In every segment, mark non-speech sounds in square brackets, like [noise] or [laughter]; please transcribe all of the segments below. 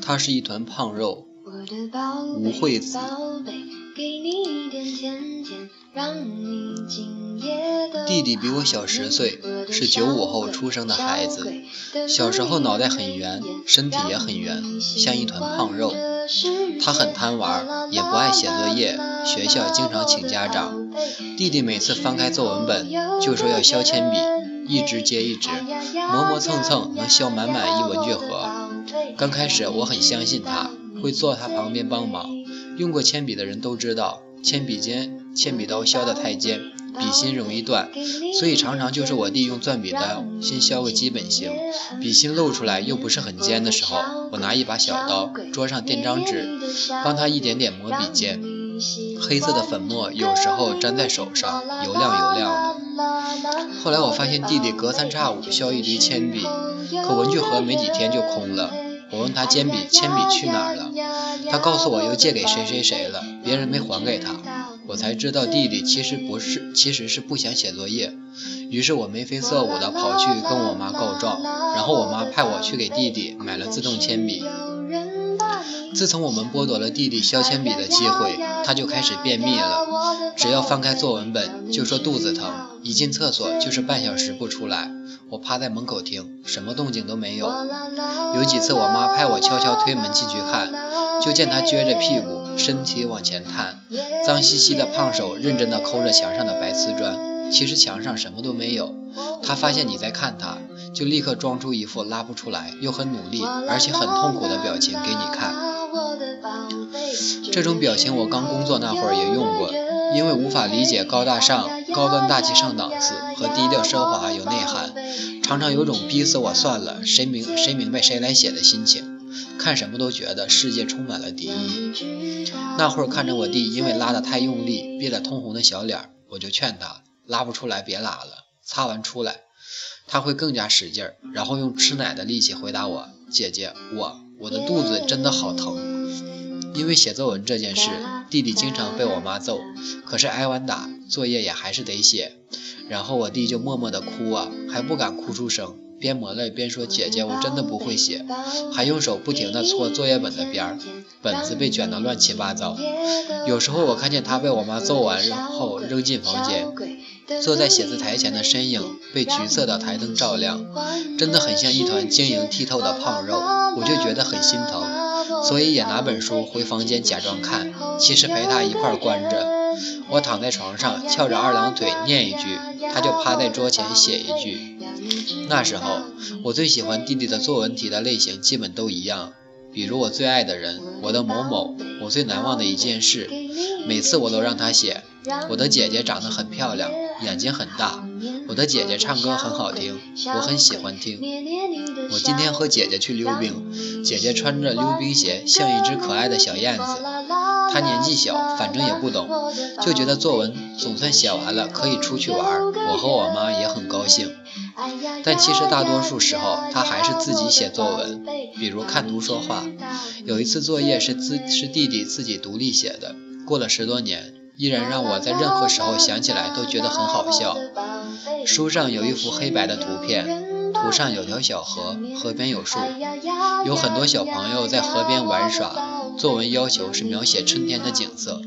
他 [sniffs] 是一团胖肉，吴惠子。弟弟比我小十岁，是九五后出生的孩子。小时候脑袋很圆，身体也很圆，像一团胖肉。他很贪玩，也不爱写作业，学校经常请家长。弟弟每次翻开作文本，就说要削铅笔，一支接一支，磨磨蹭蹭能削满满一文具盒。刚开始我很相信他，会坐他旁边帮忙。用过铅笔的人都知道，铅笔尖、铅笔刀削得太尖，笔芯容易断，所以常常就是我弟用钻笔刀先削个基本型，笔芯露出来又不是很尖的时候，我拿一把小刀，桌上垫张纸，帮他一点点磨笔尖。黑色的粉末有时候粘在手上，油亮油亮的。后来我发现弟弟隔三差五削一堆铅笔，可文具盒没几天就空了。我问他铅笔铅笔去哪儿了，他告诉我又借给谁谁谁了，别人没还给他。我才知道弟弟其实不是，其实是不想写作业。于是我眉飞色舞的跑去跟我妈告状，然后我妈派我去给弟弟买了自动铅笔。自从我们剥夺了弟弟削铅笔的机会，他就开始便秘了。只要翻开作文本，就说肚子疼，一进厕所就是半小时不出来。我趴在门口听，什么动静都没有。有几次，我妈派我悄悄推门进去看，就见他撅着屁股，身体往前探，脏兮兮的胖手认真地抠着墙上的白瓷砖。其实墙上什么都没有。他发现你在看他，就立刻装出一副拉不出来，又很努力，而且很痛苦的表情给你看。这种表情我刚工作那会儿也用过，因为无法理解高大上、高端大气上档次和低调奢华有内涵，常常有种逼死我算了，谁明谁明白谁来写的心情。看什么都觉得世界充满了敌意。那会儿看着我弟因为拉得太用力，憋得通红的小脸，我就劝他拉不出来别拉了，擦完出来。他会更加使劲儿，然后用吃奶的力气回答我：“姐姐，我我的肚子真的好疼。”因为写作文这件事，弟弟经常被我妈揍，可是挨完打，作业也还是得写。然后我弟就默默地哭啊，还不敢哭出声，边抹泪边说：“姐姐，我真的不会写。”还用手不停地搓作业本的边儿，本子被卷得乱七八糟。有时候我看见他被我妈揍完后扔进房间，坐在写字台前的身影被橘色的台灯照亮，真的很像一团晶莹剔透的胖肉，我就觉得很心疼。所以也拿本书回房间假装看，其实陪他一块关着。我躺在床上翘着二郎腿念一句，他就趴在桌前写一句。那时候我最喜欢弟弟的作文题的类型基本都一样，比如我最爱的人，我的某某，我最难忘的一件事。每次我都让他写。我的姐姐长得很漂亮，眼睛很大。我的姐姐唱歌很好听，我很喜欢听。我今天和姐姐去溜冰，姐姐穿着溜冰鞋，像一只可爱的小燕子。她年纪小，反正也不懂，就觉得作文总算写完了，可以出去玩。我和我妈也很高兴。但其实大多数时候，她还是自己写作文，比如看图说话。有一次作业是自是弟弟自己独立写的，过了十多年，依然让我在任何时候想起来都觉得很好笑。书上有一幅黑白的图片，图上有条小河，河边有树，有很多小朋友在河边玩耍。作文要求是描写春天的景色。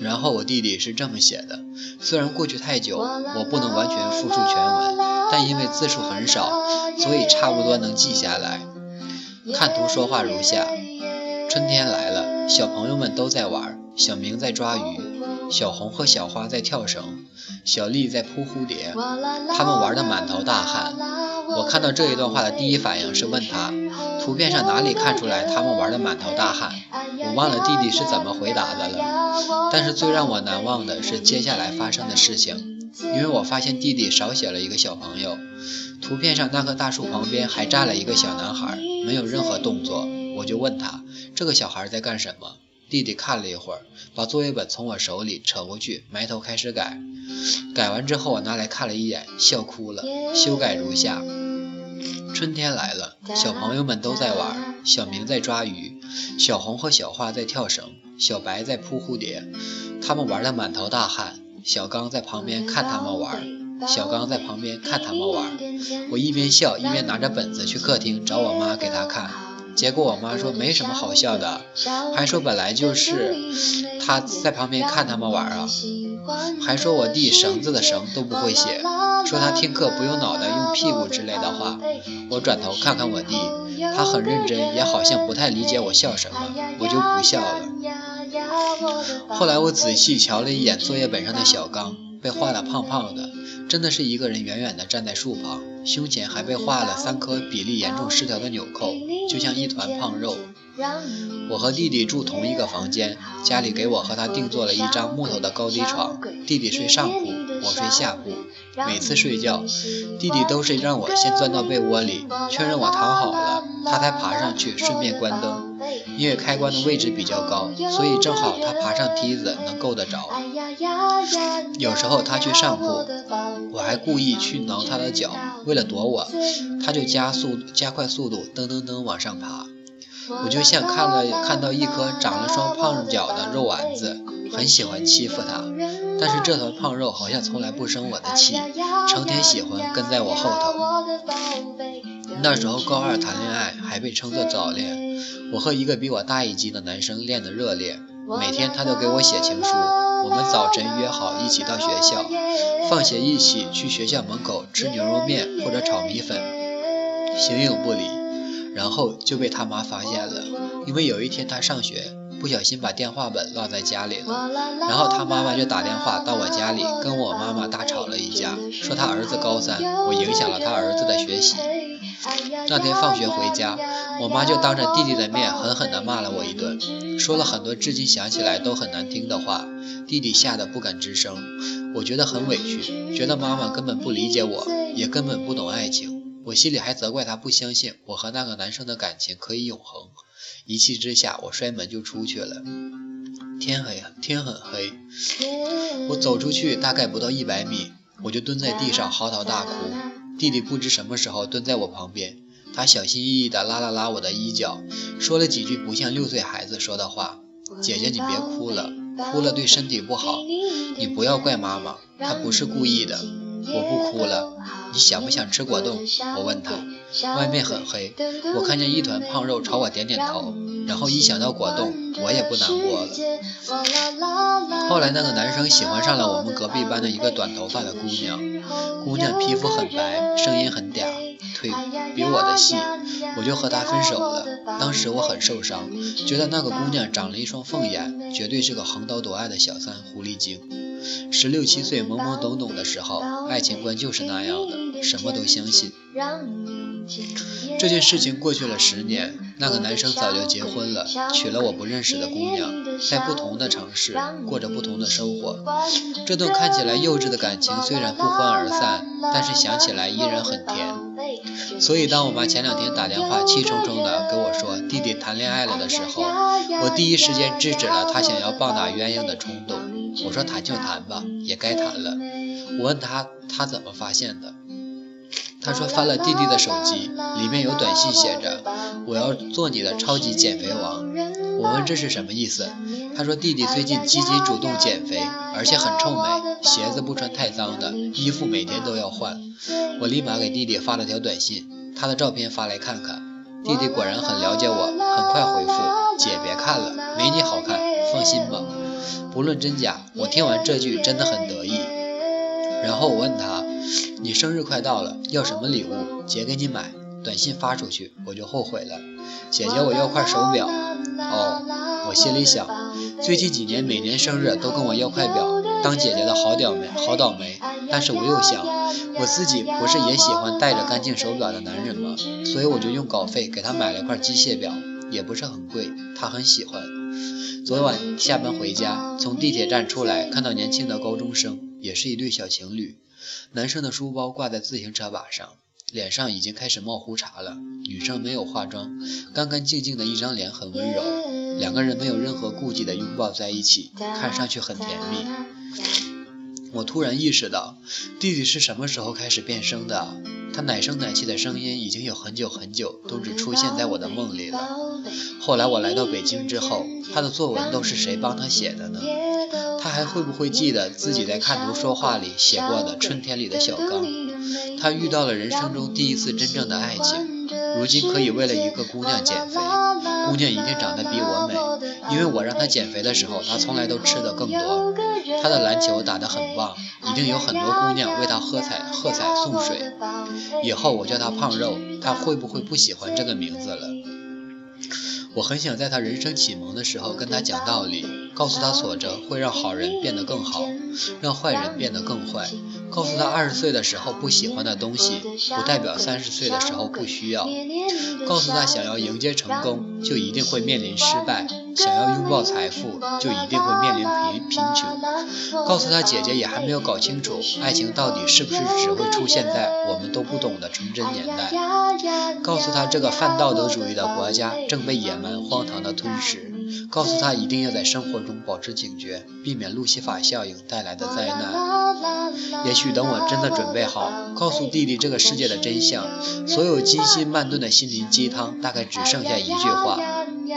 然后我弟弟是这么写的，虽然过去太久，我不能完全复述全文，但因为字数很少，所以差不多能记下来。看图说话如下：春天来了，小朋友们都在玩，小明在抓鱼。小红和小花在跳绳，小丽在扑蝴蝶，他们玩的满头大汗。我看到这一段话的第一反应是问他，图片上哪里看出来他们玩的满头大汗？我忘了弟弟是怎么回答的了。但是最让我难忘的是接下来发生的事情，因为我发现弟弟少写了一个小朋友。图片上那棵大树旁边还站了一个小男孩，没有任何动作。我就问他，这个小孩在干什么？弟弟看了一会儿，把作业本从我手里扯过去，埋头开始改。改完之后，我拿来看了一眼，笑哭了。修改如下：春天来了，小朋友们都在玩。小明在抓鱼，小红和小花在跳绳，小白在扑蝴蝶。他们玩的满头大汗。小刚在旁边看他们玩。小刚在旁边看他们玩，我一边笑一边拿着本子去客厅找我妈给他看。结果我妈说没什么好笑的，还说本来就是他在旁边看他们玩啊，还说我弟绳子的绳都不会写，说他听课不用脑袋用屁股之类的话。我转头看看我弟，他很认真，也好像不太理解我笑什么，我就不笑了。后来我仔细瞧了一眼作业本上的小刚，被画得胖胖的。真的是一个人远远地站在树旁，胸前还被画了三颗比例严重失调的纽扣，就像一团胖肉。我和弟弟住同一个房间，家里给我和他定做了一张木头的高低床，弟弟睡上铺，我睡下铺。每次睡觉，弟弟都是让我先钻到被窝里，确认我躺好了，他才爬上去，顺便关灯。因为开关的位置比较高，所以正好他爬上梯子能够得着。有时候他去上铺，我还故意去挠他的脚，为了躲我，他就加速加快速度，噔噔噔往上爬。我就像看了看到一颗长了双胖脚的肉丸子，很喜欢欺负他。但是这团胖肉好像从来不生我的气，成天喜欢跟在我后头。那时候高二谈恋爱还被称作早恋。我和一个比我大一级的男生恋得热烈，每天他都给我写情书。我们早晨约好一起到学校，放学一起去学校门口吃牛肉面或者炒米粉，形影不离。然后就被他妈发现了，因为有一天他上学不小心把电话本落在家里了，然后他妈妈就打电话到我家里跟我妈妈大吵了一架，说他儿子高三，我影响了他儿子的学习。那天放学回家，我妈就当着弟弟的面狠狠地骂了我一顿，说了很多至今想起来都很难听的话。弟弟吓得不敢吱声，我觉得很委屈，觉得妈妈根本不理解我，也根本不懂爱情。我心里还责怪她不相信我和那个男生的感情可以永恒。一气之下，我摔门就出去了。天黑啊，天很黑。我走出去大概不到一百米，我就蹲在地上嚎啕大哭。弟弟不知什么时候蹲在我旁边，他小心翼翼地拉了拉我的衣角，说了几句不像六岁孩子说的话：“姐姐，你别哭了，哭了对身体不好。你不要怪妈妈，她不是故意的。我不哭了，你想不想吃果冻？”我问他。外面很黑，我看见一团胖肉朝我点点头，然后一想到果冻，我也不难过了。后来那个男生喜欢上了我们隔壁班的一个短头发的姑娘，姑娘皮肤很白，声音很嗲，腿比我的细，我就和她分手了。当时我很受伤，觉得那个姑娘长了一双凤眼，绝对是个横刀夺爱的小三狐狸精。十六七岁懵懵懂懂的时候，爱情观就是那样的，什么都相信。这件事情过去了十年，那个男生早就结婚了，娶了我不认识的姑娘，在不同的城市过着不同的生活。这段看起来幼稚的感情虽然不欢而散，但是想起来依然很甜。所以当我妈前两天打电话气冲冲的跟我说弟弟谈恋爱了的时候，我第一时间制止了她想要棒打鸳鸯的冲动。我说谈就谈吧，也该谈了。我问她，她怎么发现的？他说翻了弟弟的手机，里面有短信写着：“我要做你的超级减肥王。”我问这是什么意思？他说弟弟最近积极主动减肥，而且很臭美，鞋子不穿太脏的，衣服每天都要换。我立马给弟弟发了条短信，他的照片发来看看。弟弟果然很了解我，很快回复：“姐别看了，没你好看，放心吧。”不论真假，我听完这句真的很得意。然后我问他。你生日快到了，要什么礼物？姐给你买。短信发出去，我就后悔了。姐姐，我要块手表。哦，我心里想，最近几年每年生日都跟我要块表，当姐姐的好倒霉，好倒霉。但是我又想，我自己不是也喜欢戴着干净手表的男人吗？所以我就用稿费给他买了块机械表，也不是很贵，他很喜欢。昨晚下班回家，从地铁站出来，看到年轻的高中生，也是一对小情侣。男生的书包挂在自行车把上，脸上已经开始冒胡茬了。女生没有化妆，干干净净的一张脸很温柔。两个人没有任何顾忌的拥抱在一起，看上去很甜蜜。我突然意识到，弟弟是什么时候开始变声的？他奶声奶气的声音已经有很久很久都只出现在我的梦里了。后来我来到北京之后，他的作文都是谁帮他写的呢？他还会不会记得自己在看图说话里写过的春天里的小刚？他遇到了人生中第一次真正的爱情，如今可以为了一个姑娘减肥。姑娘一定长得比我美，因为我让她减肥的时候，她从来都吃的更多。她的篮球打得很棒，一定有很多姑娘为她喝彩喝彩送水。以后我叫她胖肉，她会不会不喜欢这个名字了？我很想在他人生启蒙的时候跟他讲道理，告诉他挫折会让好人变得更好，让坏人变得更坏。告诉他二十岁的时候不喜欢的东西，不代表三十岁的时候不需要。告诉他想要迎接成功，就一定会面临失败；想要拥抱财富，就一定会面临贫贫穷。告诉他姐姐也还没有搞清楚，爱情到底是不是只会出现在我们都不懂的纯真年代。告诉他这个泛道德主义的国家正被野蛮荒唐的吞噬。告诉他一定要在生活中保持警觉，避免路西法效应带来的灾难。也许等我真的准备好，告诉弟弟这个世界的真相，所有精心慢炖的心灵鸡汤大概只剩下一句话：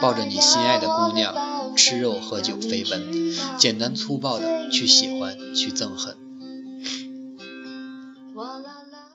抱着你心爱的姑娘，吃肉喝酒飞奔，简单粗暴的去喜欢，去憎恨。